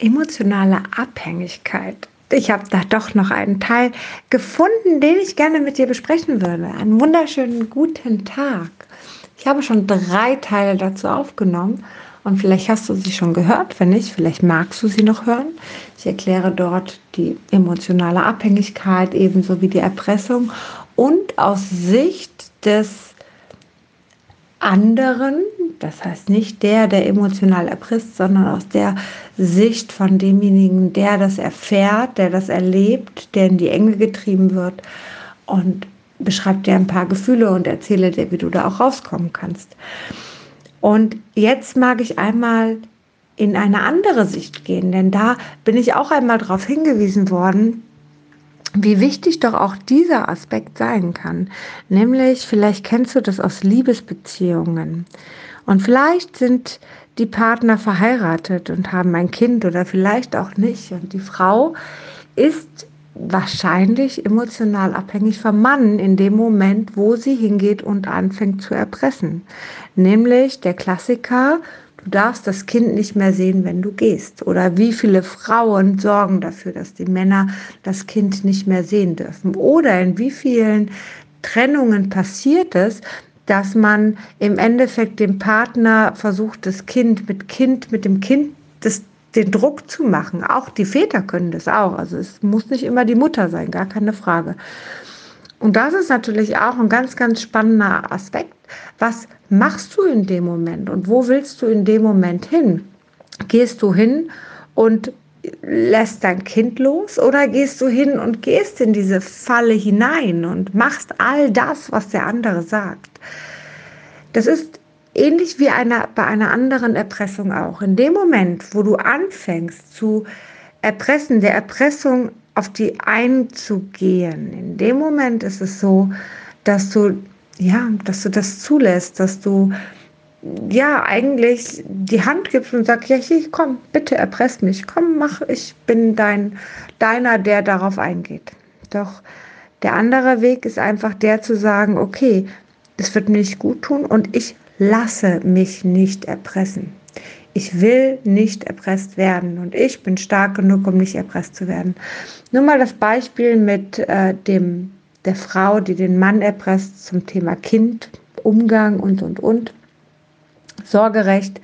emotionale Abhängigkeit. Ich habe da doch noch einen Teil gefunden, den ich gerne mit dir besprechen würde. Einen wunderschönen guten Tag. Ich habe schon drei Teile dazu aufgenommen und vielleicht hast du sie schon gehört. Wenn nicht, vielleicht magst du sie noch hören. Ich erkläre dort die emotionale Abhängigkeit ebenso wie die Erpressung und aus Sicht des anderen, das heißt nicht der, der emotional erpresst, sondern aus der Sicht von demjenigen, der das erfährt, der das erlebt, der in die Enge getrieben wird und beschreibt dir ein paar Gefühle und erzähle dir, wie du da auch rauskommen kannst. Und jetzt mag ich einmal in eine andere Sicht gehen, denn da bin ich auch einmal darauf hingewiesen worden, wie wichtig doch auch dieser Aspekt sein kann. Nämlich, vielleicht kennst du das aus Liebesbeziehungen. Und vielleicht sind die Partner verheiratet und haben ein Kind oder vielleicht auch nicht. Und die Frau ist wahrscheinlich emotional abhängig vom Mann in dem Moment, wo sie hingeht und anfängt zu erpressen. Nämlich der Klassiker, Du darfst das Kind nicht mehr sehen, wenn du gehst. Oder wie viele Frauen sorgen dafür, dass die Männer das Kind nicht mehr sehen dürfen. Oder in wie vielen Trennungen passiert es, dass man im Endeffekt dem Partner versucht, das Kind mit Kind, mit dem Kind das, den Druck zu machen. Auch die Väter können das auch. Also es muss nicht immer die Mutter sein, gar keine Frage. Und das ist natürlich auch ein ganz, ganz spannender Aspekt. Was machst du in dem Moment und wo willst du in dem Moment hin? Gehst du hin und lässt dein Kind los oder gehst du hin und gehst in diese Falle hinein und machst all das, was der andere sagt? Das ist ähnlich wie eine, bei einer anderen Erpressung auch. In dem Moment, wo du anfängst zu erpressen, der Erpressung auf die einzugehen. In dem Moment ist es so, dass du ja, dass du das zulässt, dass du ja eigentlich die Hand gibst und sagst, ja, hier, komm, bitte erpresst mich, komm, mach, ich bin dein deiner, der darauf eingeht. Doch der andere Weg ist einfach der zu sagen, okay, es wird mir nicht gut tun und ich lasse mich nicht erpressen. Ich will nicht erpresst werden und ich bin stark genug, um nicht erpresst zu werden. Nur mal das Beispiel mit äh, dem, der Frau, die den Mann erpresst zum Thema Kind, Umgang und, und, und. Sorgerecht.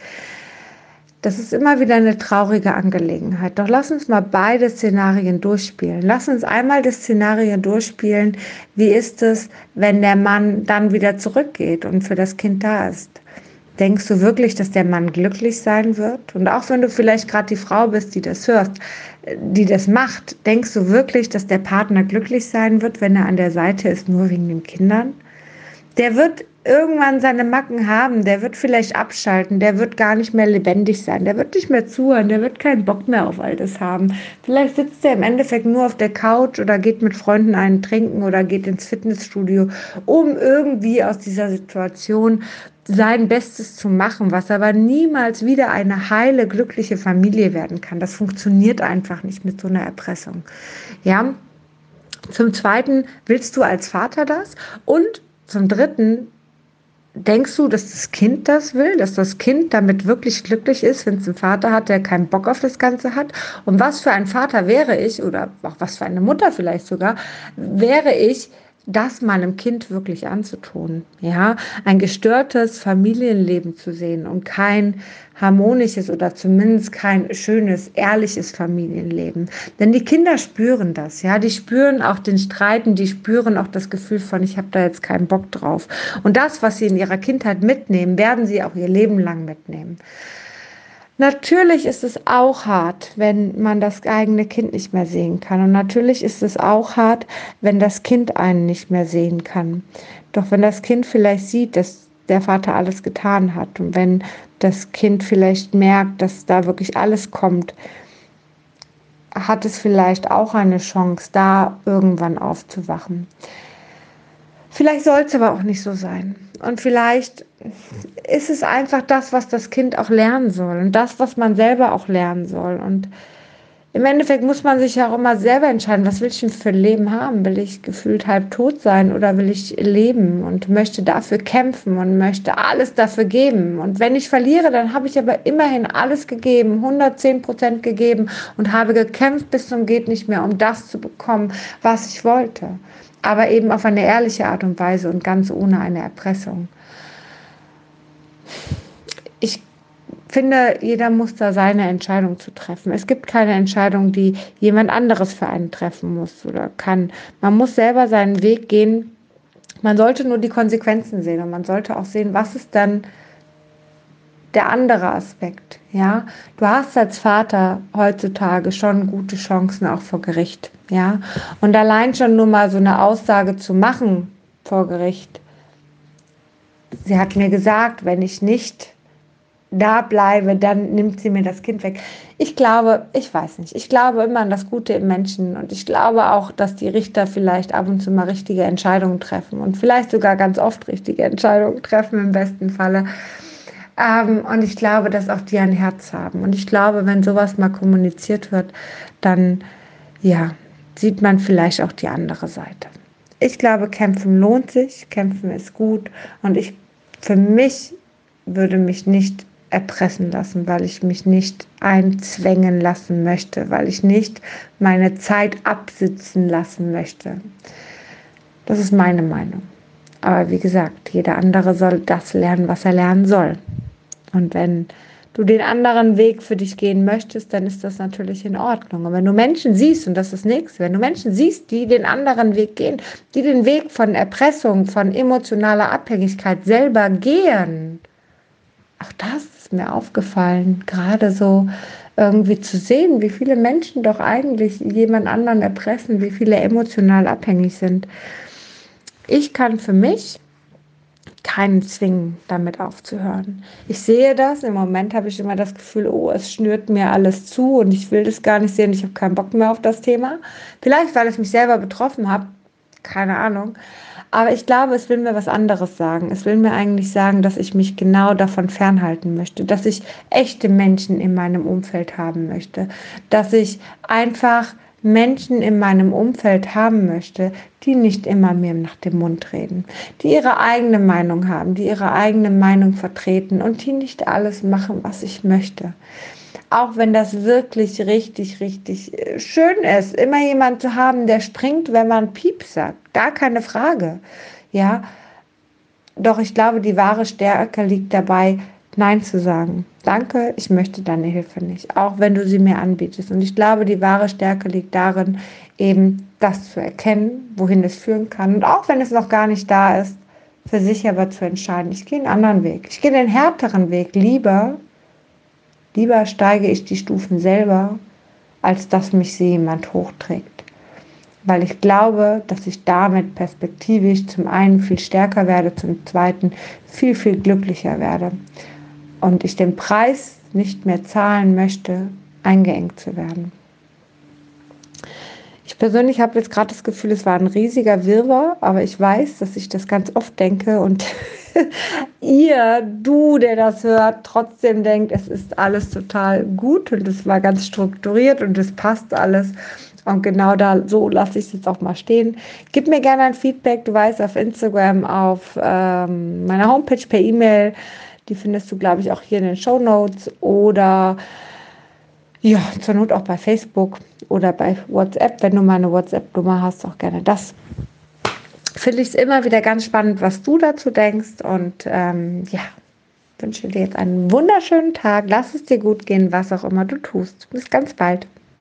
Das ist immer wieder eine traurige Angelegenheit. Doch lass uns mal beide Szenarien durchspielen. Lass uns einmal das Szenario durchspielen. Wie ist es, wenn der Mann dann wieder zurückgeht und für das Kind da ist? Denkst du wirklich, dass der Mann glücklich sein wird? Und auch wenn du vielleicht gerade die Frau bist, die das hörst, die das macht, denkst du wirklich, dass der Partner glücklich sein wird, wenn er an der Seite ist, nur wegen den Kindern? Der wird irgendwann seine Macken haben, der wird vielleicht abschalten, der wird gar nicht mehr lebendig sein, der wird nicht mehr zuhören, der wird keinen Bock mehr auf all das haben. Vielleicht sitzt er im Endeffekt nur auf der Couch oder geht mit Freunden einen trinken oder geht ins Fitnessstudio, um irgendwie aus dieser Situation sein Bestes zu machen, was aber niemals wieder eine heile, glückliche Familie werden kann. Das funktioniert einfach nicht mit so einer Erpressung. Ja. Zum Zweiten willst du als Vater das und zum Dritten denkst du, dass das Kind das will, dass das Kind damit wirklich glücklich ist, wenn es einen Vater hat, der keinen Bock auf das Ganze hat? Und was für ein Vater wäre ich oder auch was für eine Mutter vielleicht sogar, wäre ich, das meinem Kind wirklich anzutun. Ja, ein gestörtes Familienleben zu sehen und kein harmonisches oder zumindest kein schönes, ehrliches Familienleben. Denn die Kinder spüren das, ja, die spüren auch den Streiten, die spüren auch das Gefühl von, ich habe da jetzt keinen Bock drauf. Und das, was sie in ihrer Kindheit mitnehmen, werden sie auch ihr Leben lang mitnehmen. Natürlich ist es auch hart, wenn man das eigene Kind nicht mehr sehen kann. Und natürlich ist es auch hart, wenn das Kind einen nicht mehr sehen kann. Doch wenn das Kind vielleicht sieht, dass der Vater alles getan hat und wenn das Kind vielleicht merkt, dass da wirklich alles kommt, hat es vielleicht auch eine Chance, da irgendwann aufzuwachen. Vielleicht soll es aber auch nicht so sein. Und vielleicht ist es einfach das, was das Kind auch lernen soll und das, was man selber auch lernen soll. Und im Endeffekt muss man sich ja auch immer selber entscheiden, was will ich denn für ein Leben haben? Will ich gefühlt halb tot sein oder will ich leben und möchte dafür kämpfen und möchte alles dafür geben? Und wenn ich verliere, dann habe ich aber immerhin alles gegeben, 110 Prozent gegeben und habe gekämpft bis zum geht nicht mehr, um das zu bekommen, was ich wollte. Aber eben auf eine ehrliche Art und Weise und ganz ohne eine Erpressung. Ich finde, jeder muss da seine Entscheidung zu treffen. Es gibt keine Entscheidung, die jemand anderes für einen treffen muss oder kann. Man muss selber seinen Weg gehen. Man sollte nur die Konsequenzen sehen und man sollte auch sehen, was ist dann der andere Aspekt. Ja, du hast als Vater heutzutage schon gute Chancen auch vor Gericht. Ja, und allein schon nur mal so eine Aussage zu machen vor Gericht. Sie hat mir gesagt, wenn ich nicht da bleibe, dann nimmt sie mir das Kind weg. Ich glaube, ich weiß nicht, ich glaube immer an das Gute im Menschen und ich glaube auch, dass die Richter vielleicht ab und zu mal richtige Entscheidungen treffen und vielleicht sogar ganz oft richtige Entscheidungen treffen im besten Falle. Ähm, und ich glaube, dass auch die ein Herz haben. Und ich glaube, wenn sowas mal kommuniziert wird, dann ja, sieht man vielleicht auch die andere Seite. Ich glaube, kämpfen lohnt sich, kämpfen ist gut und ich für mich würde mich nicht erpressen lassen, weil ich mich nicht einzwängen lassen möchte, weil ich nicht meine Zeit absitzen lassen möchte. Das ist meine Meinung. Aber wie gesagt, jeder andere soll das lernen, was er lernen soll. Und wenn du den anderen Weg für dich gehen möchtest, dann ist das natürlich in Ordnung. Und wenn du Menschen siehst, und das ist nichts, wenn du Menschen siehst, die den anderen Weg gehen, die den Weg von Erpressung, von emotionaler Abhängigkeit selber gehen, auch das ist mir aufgefallen, gerade so irgendwie zu sehen, wie viele Menschen doch eigentlich jemand anderen erpressen, wie viele emotional abhängig sind. Ich kann für mich keinen zwingen, damit aufzuhören. Ich sehe das, im Moment habe ich immer das Gefühl, oh, es schnürt mir alles zu und ich will das gar nicht sehen, ich habe keinen Bock mehr auf das Thema. Vielleicht, weil es mich selber betroffen hat, keine Ahnung. Aber ich glaube, es will mir was anderes sagen. Es will mir eigentlich sagen, dass ich mich genau davon fernhalten möchte, dass ich echte Menschen in meinem Umfeld haben möchte, dass ich einfach Menschen in meinem Umfeld haben möchte, die nicht immer mir nach dem Mund reden, die ihre eigene Meinung haben, die ihre eigene Meinung vertreten und die nicht alles machen, was ich möchte. Auch wenn das wirklich richtig, richtig äh, schön ist, immer jemand zu haben, der springt, wenn man Piep sagt. Gar keine Frage. Ja. Doch ich glaube, die wahre Stärke liegt dabei, Nein zu sagen. Danke, ich möchte deine Hilfe nicht, auch wenn du sie mir anbietest. Und ich glaube, die wahre Stärke liegt darin, eben das zu erkennen, wohin es führen kann. Und auch wenn es noch gar nicht da ist, für sich aber zu entscheiden, ich gehe einen anderen Weg. Ich gehe den härteren Weg lieber. Lieber steige ich die Stufen selber, als dass mich sie jemand hochträgt. Weil ich glaube, dass ich damit perspektivisch zum einen viel stärker werde, zum zweiten viel, viel glücklicher werde und ich den Preis nicht mehr zahlen möchte, eingeengt zu werden. Ich persönlich habe jetzt gerade das Gefühl, es war ein riesiger Wirrwarr, aber ich weiß, dass ich das ganz oft denke und ihr, du, der das hört, trotzdem denkt, es ist alles total gut und es war ganz strukturiert und es passt alles. Und genau da, so lasse ich es jetzt auch mal stehen. Gib mir gerne ein Feedback, du weißt, auf Instagram, auf ähm, meiner Homepage per E-Mail. Die findest du, glaube ich, auch hier in den Show Notes oder ja, zur Not auch bei Facebook oder bei WhatsApp, wenn du mal eine WhatsApp-Nummer hast, auch gerne das. Finde ich es immer wieder ganz spannend, was du dazu denkst. Und ähm, ja, wünsche dir jetzt einen wunderschönen Tag. Lass es dir gut gehen, was auch immer du tust. Bis ganz bald.